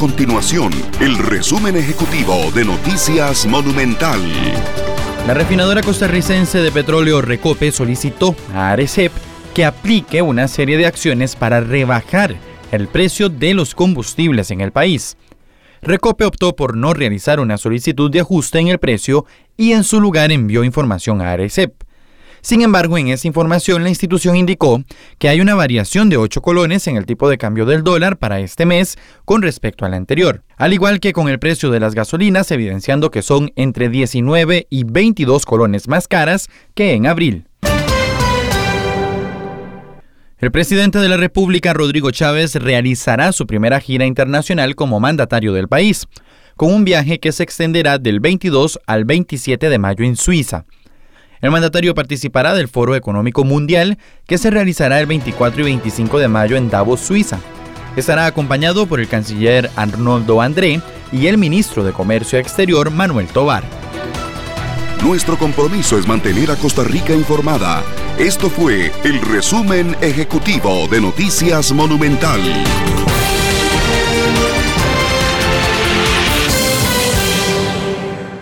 continuación el resumen ejecutivo de Noticias Monumental. La refinadora costarricense de petróleo Recope solicitó a Arecep que aplique una serie de acciones para rebajar el precio de los combustibles en el país. Recope optó por no realizar una solicitud de ajuste en el precio y en su lugar envió información a Arecep. Sin embargo, en esa información la institución indicó que hay una variación de 8 colones en el tipo de cambio del dólar para este mes con respecto al anterior, al igual que con el precio de las gasolinas, evidenciando que son entre 19 y 22 colones más caras que en abril. El presidente de la República, Rodrigo Chávez, realizará su primera gira internacional como mandatario del país, con un viaje que se extenderá del 22 al 27 de mayo en Suiza. El mandatario participará del Foro Económico Mundial que se realizará el 24 y 25 de mayo en Davos, Suiza. Estará acompañado por el canciller Arnoldo André y el ministro de Comercio Exterior Manuel Tobar. Nuestro compromiso es mantener a Costa Rica informada. Esto fue el resumen ejecutivo de Noticias Monumental.